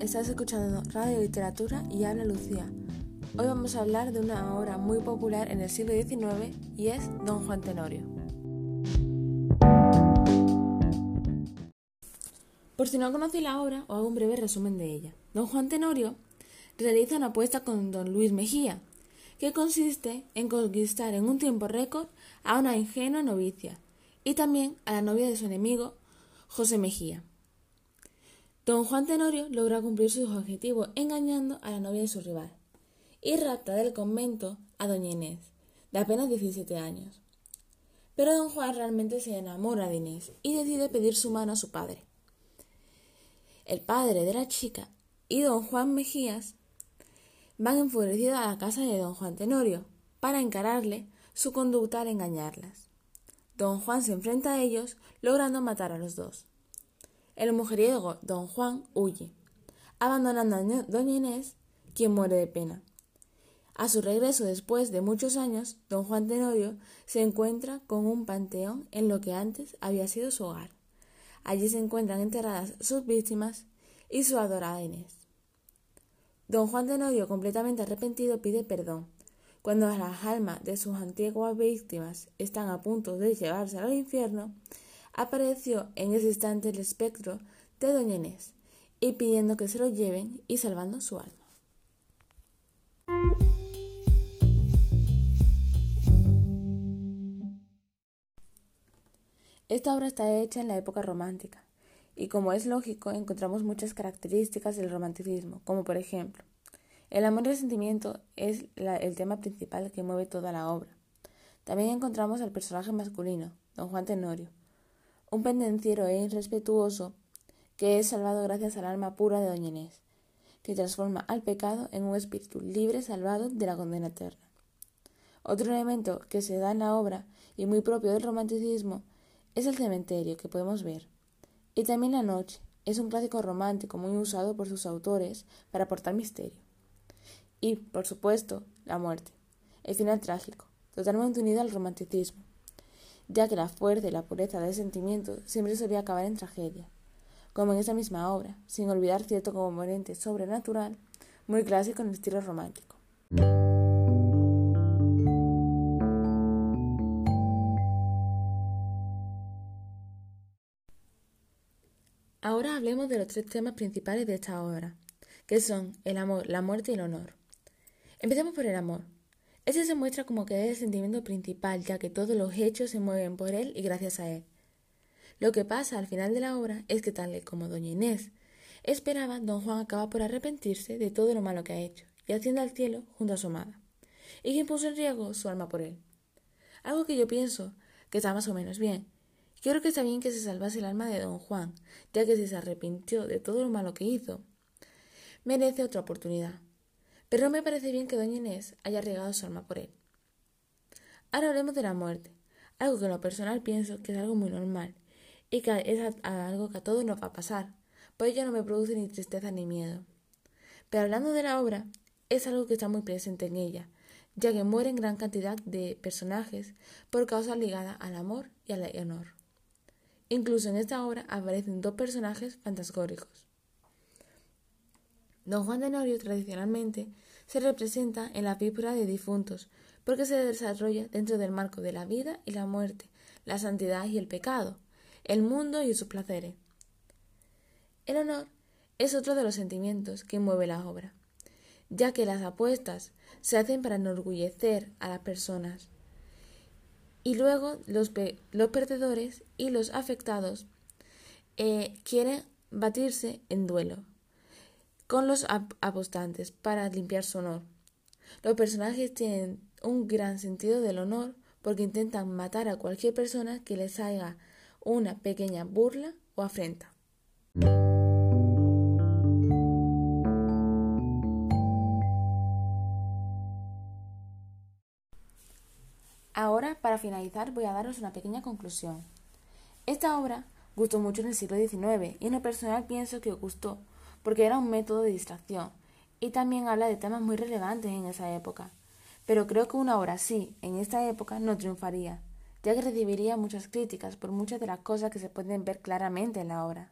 estás escuchando Radio Literatura y habla Lucía. Hoy vamos a hablar de una obra muy popular en el siglo XIX y es Don Juan Tenorio. Por si no conocéis la obra, os hago un breve resumen de ella. Don Juan Tenorio realiza una apuesta con Don Luis Mejía, que consiste en conquistar en un tiempo récord a una ingenua novicia y también a la novia de su enemigo, José Mejía. Don Juan Tenorio logra cumplir sus objetivos engañando a la novia de su rival y rapta del convento a doña Inés, de apenas 17 años. Pero don Juan realmente se enamora de Inés y decide pedir su mano a su padre. El padre de la chica y don Juan Mejías van enfurecidos a la casa de don Juan Tenorio para encararle su conducta al engañarlas. Don Juan se enfrenta a ellos, logrando matar a los dos. El mujeriego don Juan huye, abandonando a doña Inés, quien muere de pena. A su regreso después de muchos años, don Juan Tenorio se encuentra con un panteón en lo que antes había sido su hogar. Allí se encuentran enterradas sus víctimas y su adorada Inés. Don Juan Tenorio, completamente arrepentido, pide perdón. Cuando las almas de sus antiguas víctimas están a punto de llevarse al infierno, apareció en ese instante el espectro de doña Inés, y pidiendo que se lo lleven y salvando su alma. Esta obra está hecha en la época romántica, y como es lógico, encontramos muchas características del romanticismo, como por ejemplo, el amor y el sentimiento es el tema principal que mueve toda la obra. También encontramos al personaje masculino, don Juan Tenorio, un pendenciero e irrespetuoso que es salvado gracias al alma pura de Doña Inés, que transforma al pecado en un espíritu libre salvado de la condena eterna. Otro elemento que se da en la obra y muy propio del romanticismo es el cementerio que podemos ver. Y también la noche es un clásico romántico muy usado por sus autores para aportar misterio. Y, por supuesto, la muerte, el final trágico, totalmente unido al romanticismo ya que la fuerza y la pureza del sentimiento siempre solía acabar en tragedia, como en esta misma obra, sin olvidar cierto componente sobrenatural muy clásico en el estilo romántico. Ahora hablemos de los tres temas principales de esta obra, que son el amor, la muerte y el honor. Empecemos por el amor. Ese se muestra como que es el sentimiento principal, ya que todos los hechos se mueven por él y gracias a él. Lo que pasa al final de la obra es que tal como doña Inés esperaba, don Juan acaba por arrepentirse de todo lo malo que ha hecho y asciende al cielo junto a su amada, y quien puso en riesgo su alma por él. Algo que yo pienso que está más o menos bien. Creo que está bien que se salvase el alma de don Juan, ya que si se arrepintió de todo lo malo que hizo, merece otra oportunidad. Pero no me parece bien que doña Inés haya regado su alma por él. Ahora hablemos de la muerte, algo que en lo personal pienso que es algo muy normal y que es algo que a todos nos va a pasar, por ello no me produce ni tristeza ni miedo. Pero hablando de la obra, es algo que está muy presente en ella, ya que mueren gran cantidad de personajes por causas ligadas al amor y al honor. Incluso en esta obra aparecen dos personajes fantasgóricos. Don Juan de Norio tradicionalmente se representa en la víbora de difuntos, porque se desarrolla dentro del marco de la vida y la muerte, la santidad y el pecado, el mundo y sus placeres. El honor es otro de los sentimientos que mueve la obra, ya que las apuestas se hacen para enorgullecer a las personas, y luego los, perdedores y los afectados eh, quieren batirse en duelo con los apostantes para limpiar su honor. Los personajes tienen un gran sentido del honor porque intentan matar a cualquier persona que les haga una pequeña burla o afrenta. Ahora, para finalizar, voy a daros una pequeña conclusión. Esta obra gustó mucho en el siglo XIX y en lo personal pienso que gustó porque era un método de distracción, y también habla de temas muy relevantes en esa época. Pero creo que una obra así, en esta época, no triunfaría, ya que recibiría muchas críticas por muchas de las cosas que se pueden ver claramente en la obra.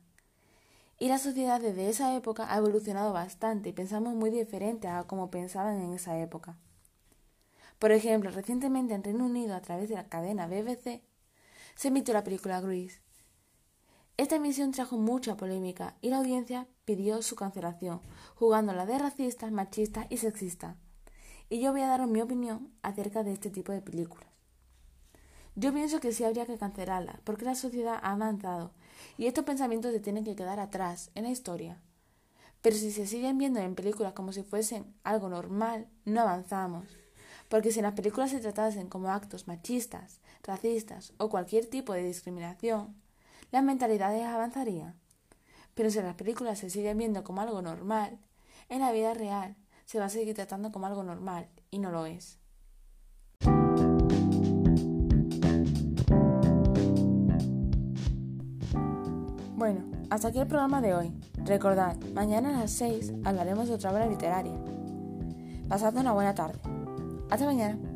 Y la sociedad desde esa época ha evolucionado bastante y pensamos muy diferente a como pensaban en esa época. Por ejemplo, recientemente en Reino Unido, a través de la cadena BBC, se emitió la película Grease. Esta emisión trajo mucha polémica y la audiencia pidió su cancelación, jugándola de racista, machista y sexista. Y yo voy a daros mi opinión acerca de este tipo de películas. Yo pienso que sí habría que cancelarla, porque la sociedad ha avanzado y estos pensamientos se tienen que quedar atrás en la historia. Pero si se siguen viendo en películas como si fuesen algo normal, no avanzamos. Porque si en las películas se tratasen como actos machistas, racistas o cualquier tipo de discriminación, las mentalidades avanzarían. Pero si las películas se siguen viendo como algo normal, en la vida real se va a seguir tratando como algo normal y no lo es. Bueno, hasta aquí el programa de hoy. Recordad, mañana a las 6 hablaremos de otra obra literaria. Pasad una buena tarde. Hasta mañana.